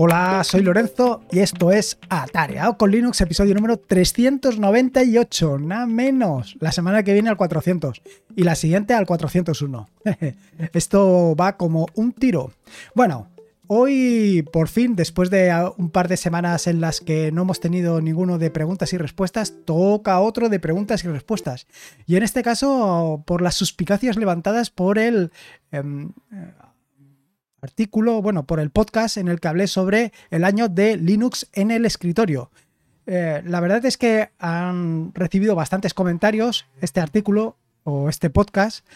Hola, soy Lorenzo y esto es Atareado con Linux, episodio número 398, nada menos. La semana que viene al 400 y la siguiente al 401. esto va como un tiro. Bueno, Hoy, por fin, después de un par de semanas en las que no hemos tenido ninguno de preguntas y respuestas, toca otro de preguntas y respuestas. Y en este caso, por las suspicacias levantadas por el em, artículo, bueno, por el podcast en el que hablé sobre el año de Linux en el escritorio. Eh, la verdad es que han recibido bastantes comentarios este artículo o este podcast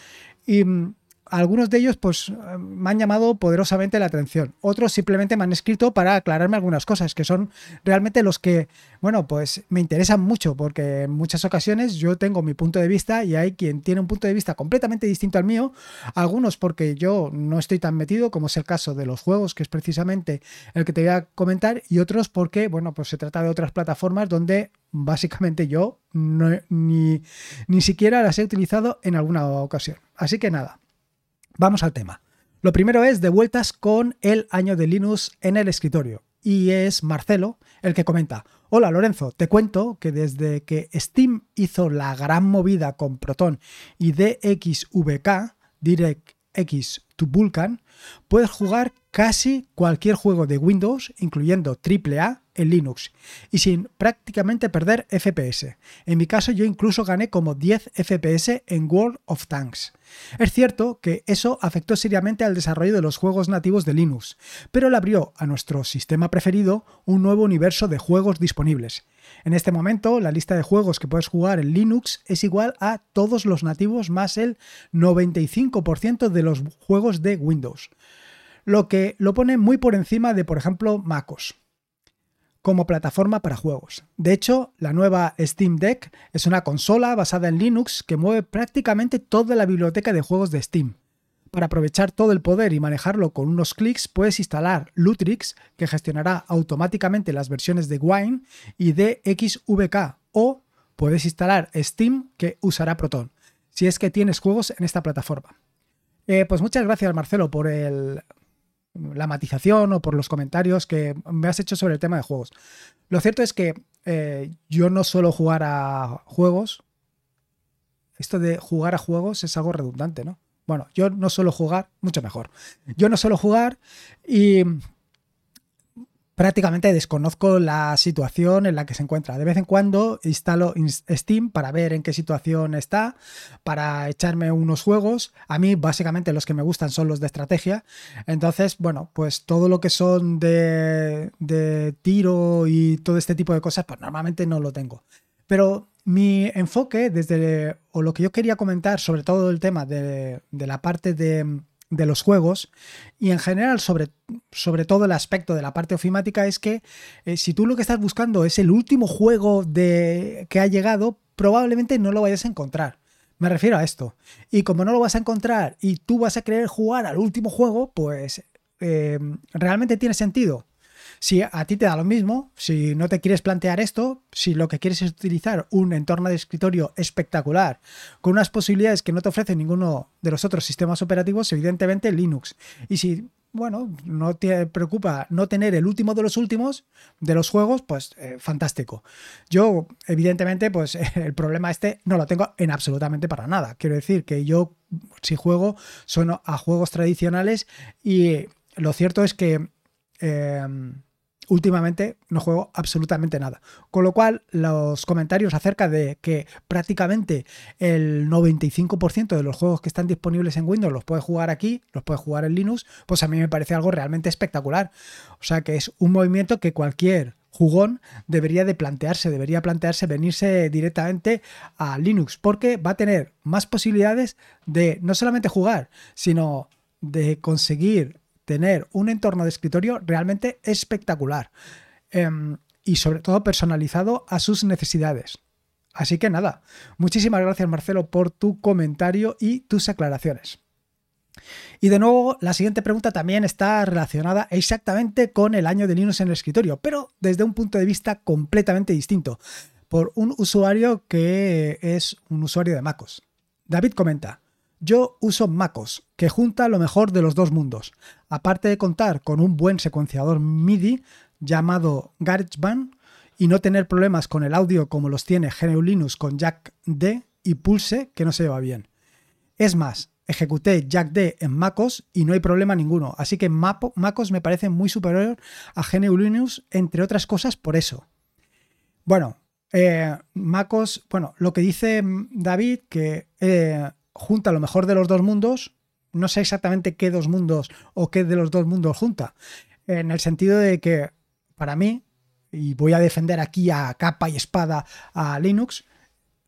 y mm, algunos de ellos pues me han llamado poderosamente la atención. Otros simplemente me han escrito para aclararme algunas cosas que son realmente los que, bueno, pues me interesan mucho porque en muchas ocasiones yo tengo mi punto de vista y hay quien tiene un punto de vista completamente distinto al mío. Algunos porque yo no estoy tan metido como es el caso de los juegos, que es precisamente el que te voy a comentar, y otros porque, bueno, pues se trata de otras plataformas donde básicamente yo ni, ni siquiera las he utilizado en alguna ocasión. Así que nada, Vamos al tema. Lo primero es de vueltas con el año de Linux en el escritorio. Y es Marcelo el que comenta, hola Lorenzo, te cuento que desde que Steam hizo la gran movida con Proton y DXVK, DirectX to Vulkan, puedes jugar casi cualquier juego de Windows, incluyendo AAA, en Linux y sin prácticamente perder FPS. En mi caso yo incluso gané como 10 FPS en World of Tanks. Es cierto que eso afectó seriamente al desarrollo de los juegos nativos de Linux, pero le abrió a nuestro sistema preferido un nuevo universo de juegos disponibles. En este momento la lista de juegos que puedes jugar en Linux es igual a todos los nativos más el 95% de los juegos de Windows, lo que lo pone muy por encima de por ejemplo MacOS como plataforma para juegos. De hecho, la nueva Steam Deck es una consola basada en Linux que mueve prácticamente toda la biblioteca de juegos de Steam. Para aprovechar todo el poder y manejarlo con unos clics, puedes instalar Lutrix, que gestionará automáticamente las versiones de Wine y de XVK, o puedes instalar Steam, que usará Proton, si es que tienes juegos en esta plataforma. Eh, pues muchas gracias, Marcelo, por la matización o por los comentarios que me has hecho sobre el tema de juegos. Lo cierto es que eh, yo no suelo jugar a juegos. Esto de jugar a juegos es algo redundante, ¿no? Bueno, yo no suelo jugar, mucho mejor. Yo no suelo jugar y prácticamente desconozco la situación en la que se encuentra. De vez en cuando instalo Steam para ver en qué situación está, para echarme unos juegos. A mí básicamente los que me gustan son los de estrategia. Entonces, bueno, pues todo lo que son de, tiro y todo este tipo de cosas, pues normalmente no lo tengo. Pero mi enfoque desde, o lo que yo quería comentar sobre todo el tema de la parte de de los juegos y en general sobre, sobre todo el aspecto de la parte ofimática es que eh, si tú lo que estás buscando es el último juego de, que ha llegado, probablemente no lo vayas a encontrar. Me refiero a esto. Y como no lo vas a encontrar y tú vas a querer jugar al último juego, pues eh, realmente tiene sentido. Si a ti te da lo mismo, si no te quieres plantear esto, si lo que quieres es utilizar un entorno de escritorio espectacular, con unas posibilidades que no te ofrece ninguno de los otros sistemas operativos, evidentemente Linux. Y si bueno, no te preocupa no tener el último de los últimos de los juegos, pues eh, fantástico. Yo, evidentemente, pues el problema este no lo tengo en absolutamente para nada. Quiero decir que yo, si juego, son a juegos tradicionales y lo cierto es que em, últimamente no juego absolutamente nada. Con lo cual, los comentarios acerca de que prácticamente el 95% de los juegos que están disponibles en Windows los puedes jugar aquí, los puedes jugar en Linux, pues a mí me parece algo realmente espectacular. O sea que es un movimiento que cualquier jugón debería de plantearse, debería plantearse venirse directamente a Linux, porque va a tener más posibilidades de no solamente jugar, sino de conseguir tener un entorno de escritorio realmente espectacular em, y sobre todo personalizado a sus necesidades. Así que nada, muchísimas gracias Marcelo por tu comentario y tus aclaraciones. Y de nuevo, la siguiente pregunta también está relacionada exactamente con el año de Linux en el escritorio, pero desde un punto de vista completamente distinto, por un usuario que es un usuario de MacOS. David comenta, Yo uso MacOS, que junta lo mejor de los dos mundos. Aparte de contar con un buen secuenciador MIDI llamado GarageBand y no tener problemas con el audio como los tiene GNU Linux con Jack D y Pulse, que no se va bien. Es más, ejecuté Jack D en MacOS y no hay problema ninguno, así que MacOS me parece muy superior a GNU Linux, entre otras cosas por eso. Bueno, eh, MacOS, bueno, lo que dice David, que eh, junta lo mejor de los dos mundos, no sé exactamente qué dos mundos o qué de los dos mundos junta, en el sentido de que para mí, y voy a defender aquí a capa y espada a Linux,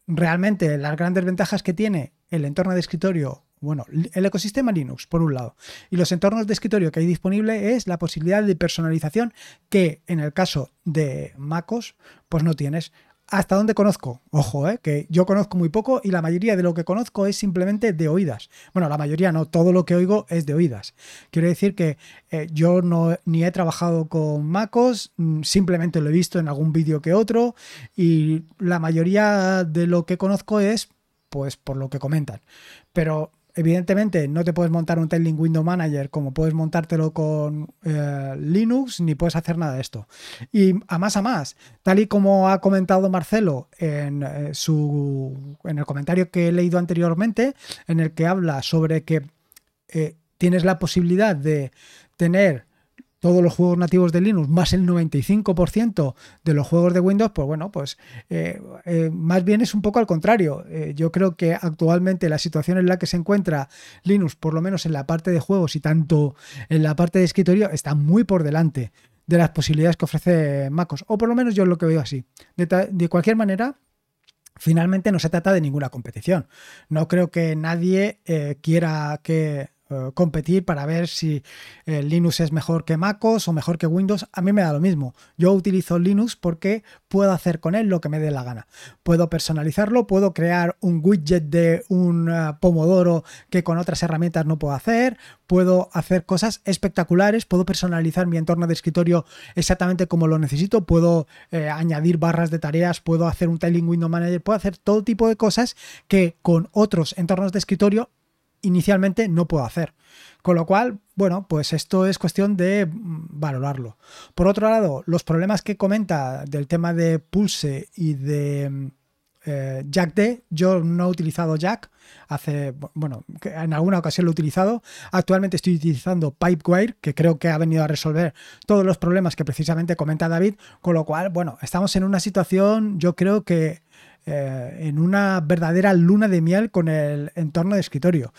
realmente las grandes ventajas que tiene el entorno de escritorio bueno, el ecosistema Linux, por un lado, y los entornos de escritorio que hay disponible es la posibilidad de personalización que en el caso de MacOS, pues no tienes hasta donde conozco, ojo, eh, que yo conozco muy poco y la mayoría de lo que conozco es simplemente de oídas. Bueno, la mayoría no, todo lo que oigo es de oídas. Quiero decir que eh, yo no ni he trabajado con MacOS, mm, simplemente lo he visto en algún vídeo que otro y la mayoría de lo que conozco es pues por lo que comentan. Pero Evidentemente no te puedes montar un Tailing Window Manager como puedes montártelo con eh, Linux, ni puedes hacer nada de esto. Y a más a más, tal y como ha comentado Marcelo en, eh, su, en el comentario que he leído anteriormente, en el que habla sobre que eh, tienes la posibilidad de tener todos los juegos nativos de Linux más el 95% de los juegos de Windows, pues bueno, pues eh, eh, más bien es un poco al contrario. Eh, yo creo que actualmente la situación en la que se encuentra Linux, por lo menos en la parte de juegos y tanto en la parte de escritorio, está muy por delante de las posibilidades que ofrece MacOS, o por lo menos yo lo que veo así. de cualquier manera, finalmente no se trata de ninguna competición. No creo que nadie quiera que eh, competir para ver si eh, Linux es mejor que MacOS o mejor que Windows. A mí me da lo mismo. Yo utilizo Linux porque puedo hacer con él lo que me dé la gana. Puedo personalizarlo, puedo crear un widget de un eh, Pomodoro que con otras herramientas no puedo hacer, puedo hacer cosas espectaculares, puedo personalizar mi entorno de escritorio exactamente como lo necesito, puedo añadir barras de tareas, puedo hacer un tiling window manager, puedo hacer todo tipo de cosas que con otros entornos de escritorio inicialmente no puedo hacer. Con lo cual, bueno, pues esto es cuestión de mm, valorarlo. Por otro lado, los problemas que comenta del tema de Pulse y de mm, eh, Jack D, yo no he utilizado Jack, hace, bueno, en alguna ocasión lo he utilizado. Actualmente estoy utilizando Pipewire, que creo que ha venido a resolver todos los problemas que precisamente comenta David, con lo cual, bueno, estamos en una situación, yo creo que eh, en una verdadera luna de miel con el entorno de escritorio.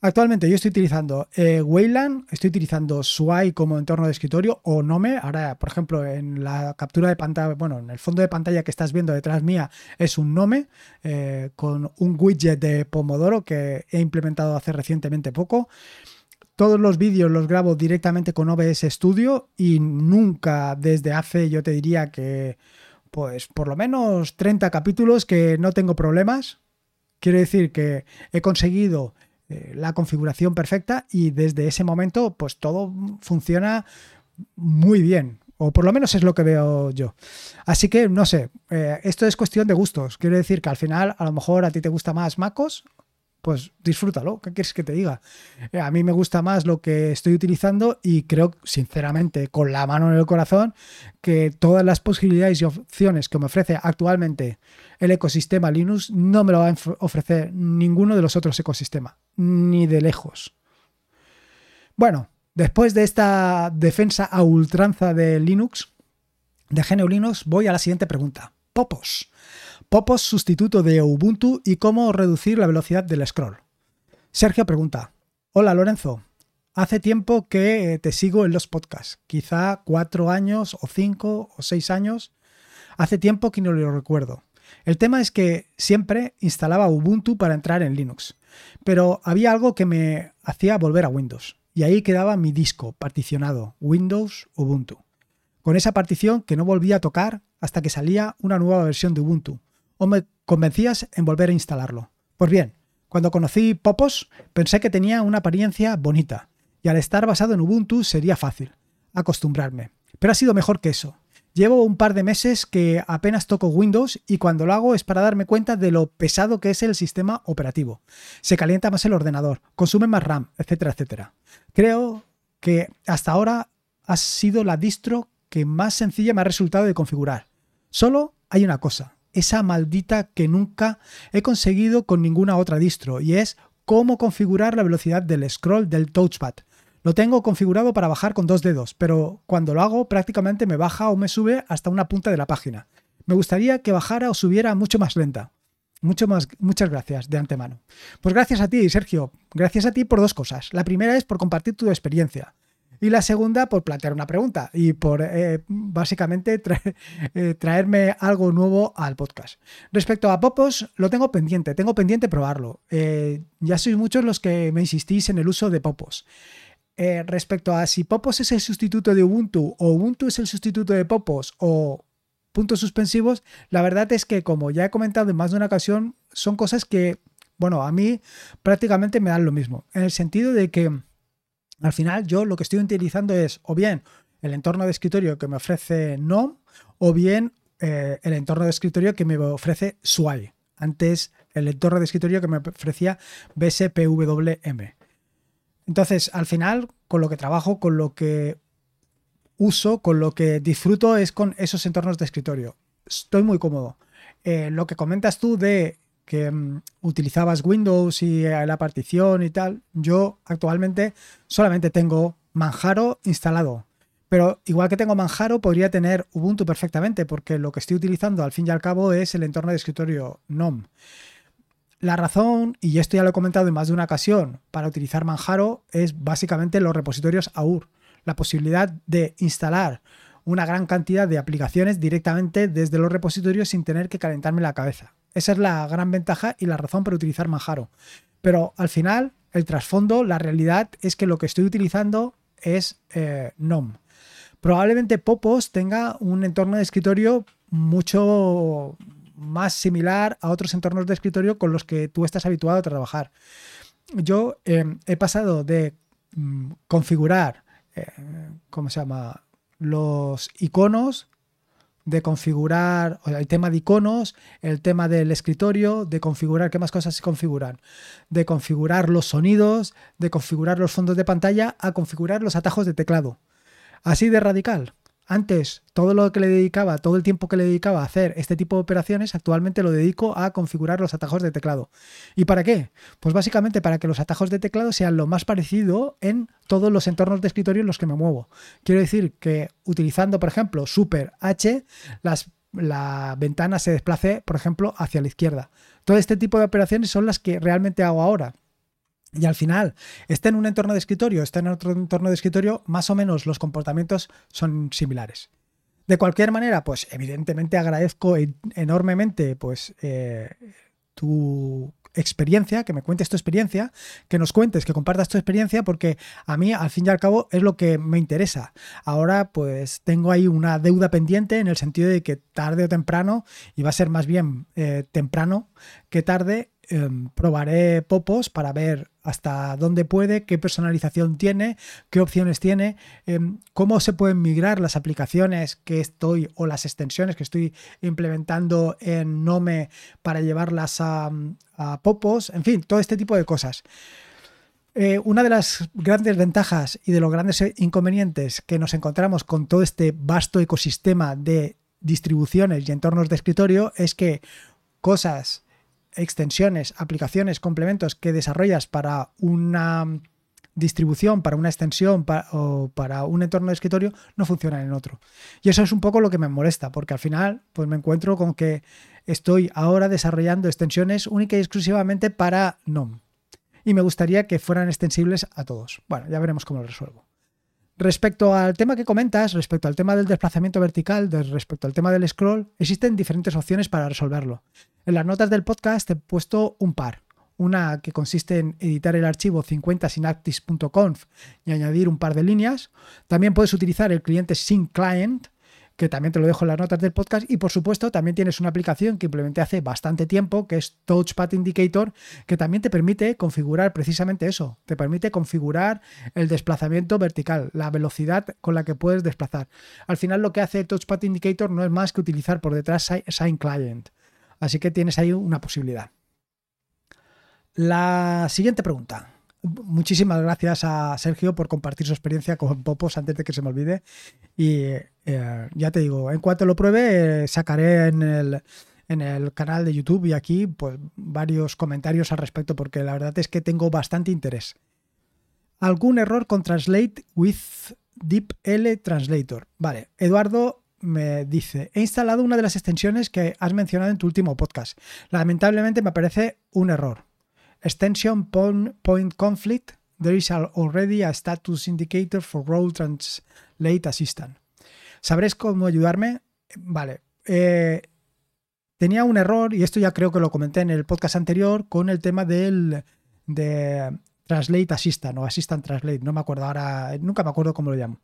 Actualmente yo estoy utilizando eh, Wayland, estoy utilizando Sway como entorno de escritorio o Nome. Ahora, por ejemplo, en la captura de pantalla, bueno, en el fondo de pantalla que estás viendo detrás mía es un Nome eh, con un widget de Pomodoro que he implementado hace recientemente poco. Todos los vídeos los grabo directamente con OBS Studio y nunca desde hace, yo te diría que pues por lo menos 30 capítulos que no tengo problemas. Quiero decir que he conseguido eh, la configuración perfecta y desde ese momento pues todo funciona muy bien. O por lo menos es lo que veo yo. Así que no sé, eh, esto es cuestión de gustos. Quiero decir que al final a lo mejor a ti te gusta más MacOS pues disfrútalo, ¿qué quieres que te diga? Eh, a mí me gusta más lo que estoy utilizando y creo, sinceramente, con la mano en el corazón, que todas las posibilidades y opciones que me ofrece actualmente el ecosistema Linux no me lo va a ofrecer ninguno de los otros ecosistemas, ni de lejos. Bueno, después de esta defensa a ultranza de Linux, de GNU Linux, voy a la siguiente pregunta. Popos. Popos sustituto de Ubuntu y cómo reducir la velocidad del scroll. Sergio pregunta, hola Lorenzo, hace tiempo que te sigo en los podcasts, quizá cuatro años o cinco o seis años, hace tiempo que no lo recuerdo. El tema es que siempre instalaba Ubuntu para entrar en Linux, pero había algo que me hacía volver a Windows y ahí quedaba mi disco particionado Windows Ubuntu. Con esa partición que no volvía a tocar hasta que salía una nueva versión de Ubuntu, o me convencías en volver a instalarlo. Pues bien, cuando conocí Popos pensé que tenía una apariencia bonita y al estar basado en Ubuntu sería fácil acostumbrarme. Pero ha sido mejor que eso. Llevo un par de meses que apenas toco Windows y cuando lo hago es para darme cuenta de lo pesado que es el sistema operativo. Se calienta más el ordenador, consume más RAM, etcétera, etcétera. Creo que hasta ahora ha sido la distro que más sencilla me ha resultado de configurar. Solo hay una cosa, esa maldita que nunca he conseguido con ninguna otra distro y es cómo configurar la velocidad del scroll del touchpad. Lo tengo configurado para bajar con dos dedos, pero cuando lo hago prácticamente me baja o me sube hasta una punta de la página. Me gustaría que bajara o subiera mucho más lenta. Mucho más, muchas gracias de antemano. Pues gracias a ti, Sergio. Gracias a ti por dos cosas. La primera es por compartir tu experiencia. Y la segunda, por plantear una pregunta y por eh, básicamente eh, traerme algo nuevo al podcast. Respecto a Popos, lo tengo pendiente, tengo pendiente probarlo. Eh, ya sois muchos los que me insistís en el uso de Popos. respecto a si Popos es el sustituto de Ubuntu o Ubuntu es el sustituto de Popos o puntos suspensivos, la verdad es que como ya he comentado en más de una ocasión, son cosas que, bueno, a mí prácticamente me dan lo mismo. En el sentido de que al final yo lo que estoy utilizando es o bien el entorno de escritorio que me ofrece NOM o bien eh, el entorno de escritorio que me ofrece SWAI. Antes el entorno de escritorio que me ofrecía BSPWM. Entonces, al final, con lo que trabajo, con lo que uso, con lo que disfruto es con esos entornos de escritorio. Estoy muy cómodo. Eh, lo que comentas tú de que mm, utilizabas Windows y eh, la partición y tal, yo actualmente solamente tengo Manjaro instalado. Pero igual que tengo Manjaro, podría tener Ubuntu perfectamente, porque lo que estoy utilizando al fin y al cabo es el entorno de escritorio NOM. La razón, y esto ya lo he comentado en más de una ocasión, para utilizar Manjaro es básicamente los repositorios AUR. La posibilidad de instalar una gran cantidad de aplicaciones directamente desde los repositorios sin tener que calentarme la cabeza. Esa es la gran ventaja y la razón para utilizar Manjaro. Pero al final, el trasfondo, la realidad es que lo que estoy utilizando es eh. Probablemente Popos tenga un entorno de escritorio mucho más similar a otros entornos de escritorio con los que tú estás habituado a trabajar. Yo eh, he pasado de mm, configurar, eh, ¿cómo se llama? Los iconos de configurar el tema de iconos, el tema del escritorio, de configurar qué más cosas se configuran, de configurar los sonidos, de configurar los fondos de pantalla, a configurar los atajos de teclado. Así de radical. Antes, todo lo que le dedicaba, todo el tiempo que le dedicaba a hacer este tipo de operaciones, actualmente lo dedico a configurar los atajos de teclado. ¿Y para qué? Pues básicamente para que los atajos de teclado sean lo más parecido en todos los entornos de escritorio en los que me muevo. Quiero decir que utilizando, por ejemplo, Super H, la ventana se desplace, por ejemplo, hacia la izquierda. Todo este tipo de operaciones son las que realmente hago ahora y al final esté en un entorno de escritorio, esté en otro entorno de escritorio, más o menos los comportamientos son similares. De cualquier manera, pues evidentemente agradezco enormemente pues, eh, tu experiencia, que me cuentes tu experiencia, que nos cuentes, que compartas tu experiencia, porque a mí al fin y al cabo es lo que me interesa. Ahora pues tengo ahí una deuda pendiente en el sentido de que tarde o temprano, y va a ser más bien eh, temprano que tarde, Em, probaré Popos para ver hasta dónde puede, qué personalización tiene, qué opciones tiene, em, cómo se pueden migrar las aplicaciones que estoy o las extensiones que estoy implementando en Nome para llevarlas a, Popos, en fin, todo este tipo de cosas. Eh, una de las grandes ventajas y de los grandes inconvenientes que nos encontramos con todo este vasto ecosistema de distribuciones y entornos de escritorio es que cosas extensiones, aplicaciones, complementos que desarrollas para una distribución, para una extensión o para un entorno de escritorio, no funcionan en otro. Y eso es un poco lo que me molesta, porque al final pues me encuentro con que estoy ahora desarrollando extensiones única y exclusivamente para NOM. Y me gustaría que fueran extensibles a todos. Bueno, ya veremos cómo lo resuelvo. Respecto al tema que comentas, respecto al tema del desplazamiento vertical, respecto al tema del scroll, existen diferentes opciones para resolverlo. En las notas del podcast he puesto un par. Una que consiste en editar el archivo 50synaptics.conf y añadir un par de líneas. También puedes utilizar el cliente SyncClient, que también te lo dejo en las notas del podcast. Y por supuesto, también tienes una aplicación que implementé hace bastante tiempo, que es Touchpad Indicator, que también te permite configurar precisamente eso. Te permite configurar el desplazamiento vertical, la velocidad con la que puedes desplazar. Al final, lo que hace Touchpad Indicator no es más que utilizar por detrás Sign Client. Así que tienes ahí una posibilidad. La siguiente pregunta. Muchísimas gracias a Sergio por compartir su experiencia con Popos antes de que se me olvide. Y eh, ya te digo, en cuanto lo pruebe, eh, sacaré en el, en el canal de YouTube y aquí pues, varios comentarios al respecto, porque la verdad es que tengo bastante interés. ¿Algún error con Translate with DeepL Translator? Vale, Eduardo me dice, he instalado una de las extensiones que has mencionado en tu último podcast. Lamentablemente me parece un error. Extension point conflict. There is already a status indicator for Role Translate Assistant. ¿Sabréis cómo ayudarme? Vale. Eh, tenía un error, y esto ya creo que lo comenté en el podcast anterior, con el tema del de Translate Assistant o Assistant Translate. No me acuerdo ahora, nunca me acuerdo cómo lo llamo.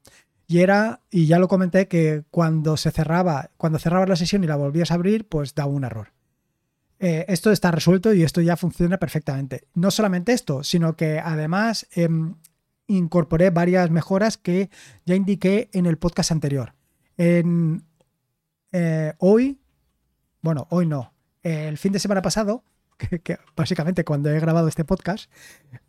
Y era, y ya lo comenté, que cuando se cerraba, cuando cerrabas la sesión y la volvías a abrir, pues daba un error. Eh, esto está resuelto y esto ya funciona perfectamente. No solamente esto, sino que además em, incorporé varias mejoras que ya indiqué en el podcast anterior. Eh, hoy, bueno, hoy no, el fin de semana pasado, que, básicamente cuando he grabado este podcast,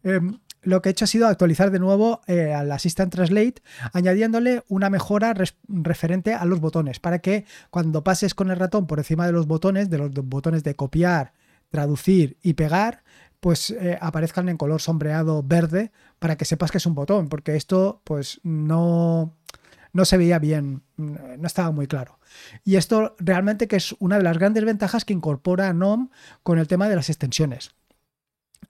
em, lo que he hecho ha sido actualizar de nuevo eh, al Assistant Translate, añadiéndole una mejora referente a los botones, para que cuando pases con el ratón por encima de los botones, de los botones de copiar, traducir y pegar, pues eh, aparezcan en color sombreado verde para que sepas que es un botón, porque esto pues no, no se veía bien, no estaba muy claro. Y esto realmente que es una de las grandes ventajas que incorpora NOM con el tema de las extensiones.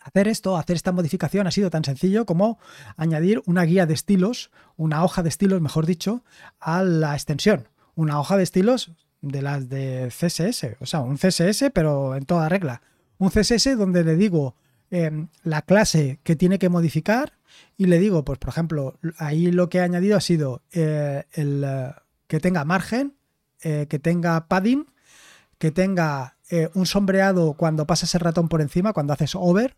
Hacer esto, hacer esta modificación ha sido tan sencillo como añadir una guía de estilos, una hoja de estilos, mejor dicho, a la extensión. Una hoja de estilos de las de CSS, o sea, un CSS pero en toda regla. Un CSS donde le digo em, la clase que tiene que modificar y le digo, pues por ejemplo, ahí lo que he añadido ha sido eh, el, eh, que tenga margen, eh, que tenga padding, que tenga eh, un sombreado cuando pasas el ratón por encima, cuando haces over.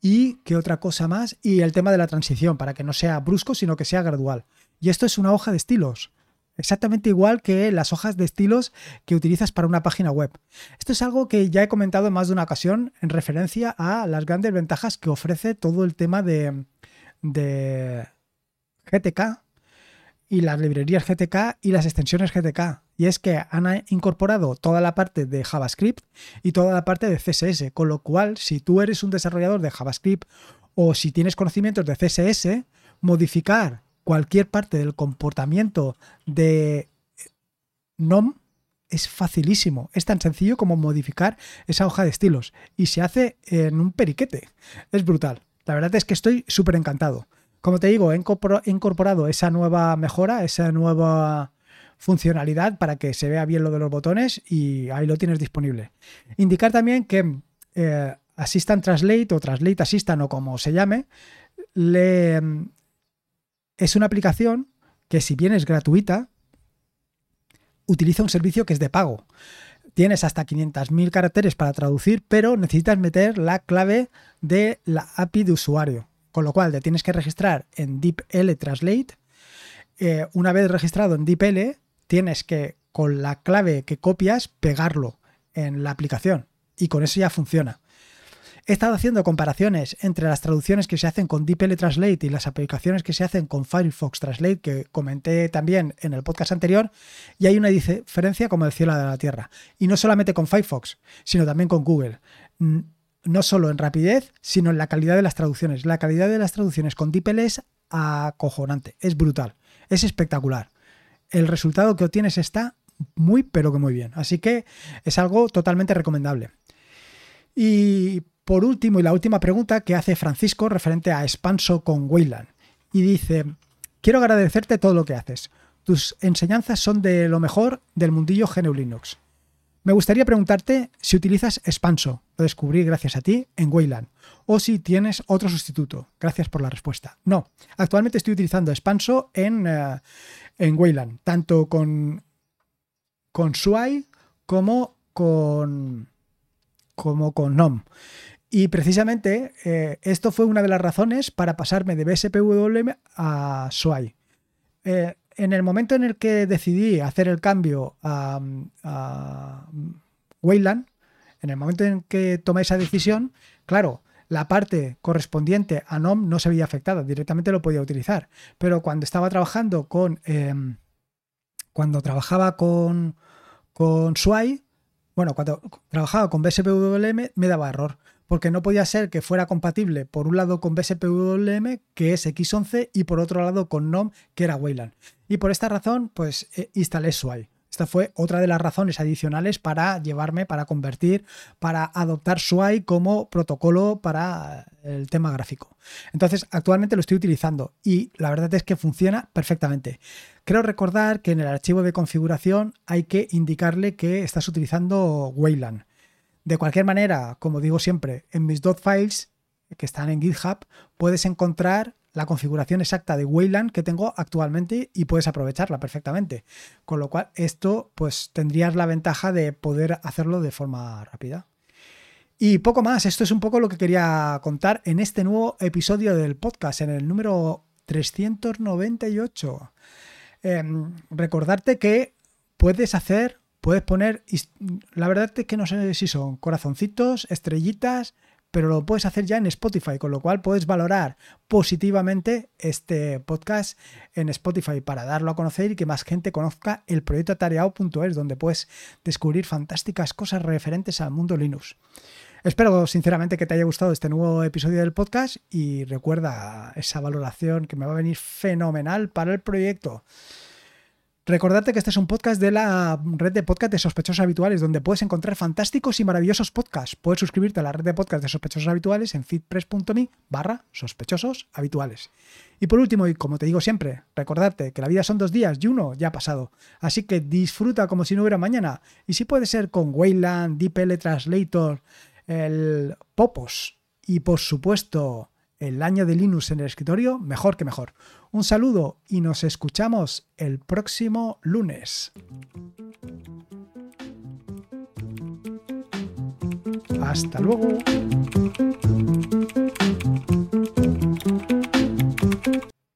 Y qué otra cosa más. Y el tema de la transición, para que no sea brusco, sino que sea gradual. Y esto es una hoja de estilos. Exactamente igual que las hojas de estilos que utilizas para una página web. Esto es algo que ya he comentado en más de una ocasión en referencia a las grandes ventajas que ofrece todo el tema de, de GTK y las librerías GTK y las extensiones GTK y es que han incorporado toda la parte de JavaScript y toda la parte de CSS, con lo cual si tú eres un desarrollador de JavaScript o si tienes conocimientos de CSS, modificar cualquier parte del comportamiento de NOM es facilísimo, es tan sencillo como modificar esa hoja de estilos y se hace en un periquete. Es brutal. La verdad es que estoy súper encantado. Como te digo, he incorporado esa nueva mejora, esa nueva funcionalidad para que se vea bien lo de los botones y ahí lo tienes disponible. Indicar también que eh, Assistant Translate o Translate Assistant o como se llame, es una aplicación que si bien es gratuita, utiliza un servicio que es de pago. Tienes hasta 500.000 caracteres para traducir, pero necesitas meter la clave de la API de usuario. Con lo cual te tienes que registrar en DeepL Translate. Eh, una vez registrado en DeepL, tienes que con la clave que copias pegarlo en la aplicación y con eso ya funciona. He estado haciendo comparaciones entre las traducciones que se hacen con DeepL Translate y las aplicaciones que se hacen con Firefox Translate, que comenté también en el podcast anterior, y hay una diferencia como el cielo de la tierra. Y no solamente con Firefox, sino también con Google. No solo en rapidez, sino en la calidad de las traducciones. La calidad de las traducciones con DeepL es acojonante, es brutal, es espectacular el resultado que obtienes está muy, pero que muy bien. Así que es algo totalmente recomendable. Y por último, y la última pregunta que hace Francisco referente a Expanso con Wayland. Y dice, quiero agradecerte todo lo que haces. Tus enseñanzas son de lo mejor del mundillo GNU Linux. Me gustaría preguntarte si utilizas Expanso, lo descubrí gracias a ti, en Wayland, o si tienes otro sustituto. Gracias por la respuesta. No, actualmente estoy utilizando Expanso en, eh, en Wayland, tanto con con como con, como con NOM. Y precisamente eh, esto fue una de las razones para pasarme de BSPWM a SWI. Eh, en el momento en el que decidí hacer el cambio a, Wayland, en el momento en que tomé esa decisión, claro, la parte correspondiente a NOM no se veía afectada, directamente lo podía utilizar. Pero cuando estaba trabajando con. Em, cuando trabajaba con, con SWI, bueno, cuando trabajaba con BSPWM me daba error, porque no podía ser que fuera compatible por un lado con BSPWM, que es X11, y por otro lado con NOM, que era Wayland. Y por esta razón, pues eh, instalé SWI. Esta fue otra de las razones adicionales para llevarme, para convertir, para adoptar SWI como protocolo para el tema gráfico. Entonces, actualmente lo estoy utilizando y la verdad es que funciona perfectamente. Creo recordar que en el archivo de configuración hay que indicarle que estás utilizando Wayland. De cualquier manera, como digo siempre, en mis dot files que están en GitHub, puedes encontrar la configuración exacta de Wayland que tengo actualmente y puedes aprovecharla perfectamente. Con lo cual, esto pues tendrías la ventaja de poder hacerlo de forma rápida. Y poco más, esto es un poco lo que quería contar en este nuevo episodio del podcast, en el número 398. Em, recordarte que puedes hacer, puedes poner, la verdad es que no sé si son corazoncitos, estrellitas, pero lo puedes hacer ya en Spotify, con lo cual puedes valorar positivamente este podcast en Spotify para darlo a conocer y que más gente conozca el proyecto atareado.es, donde puedes descubrir fantásticas cosas referentes al mundo Linux. Espero sinceramente que te haya gustado este nuevo episodio del podcast y recuerda esa valoración que me va a venir fenomenal para el proyecto. Recordarte que este es un podcast de la red de podcast de sospechosos habituales, donde puedes encontrar fantásticos y maravillosos podcasts. Puedes suscribirte a la red de podcast de sospechosos habituales en feedpress.me barra sospechosos habituales. Y por último, y como te digo siempre, recordarte que la vida son dos días y uno ya ha pasado. Así que disfruta como si no hubiera mañana. Y si puede ser con Wayland, DeepL Translator, el Popos y por supuesto el año de Linux en el escritorio, mejor que mejor. Un saludo y nos escuchamos el próximo lunes. Hasta luego.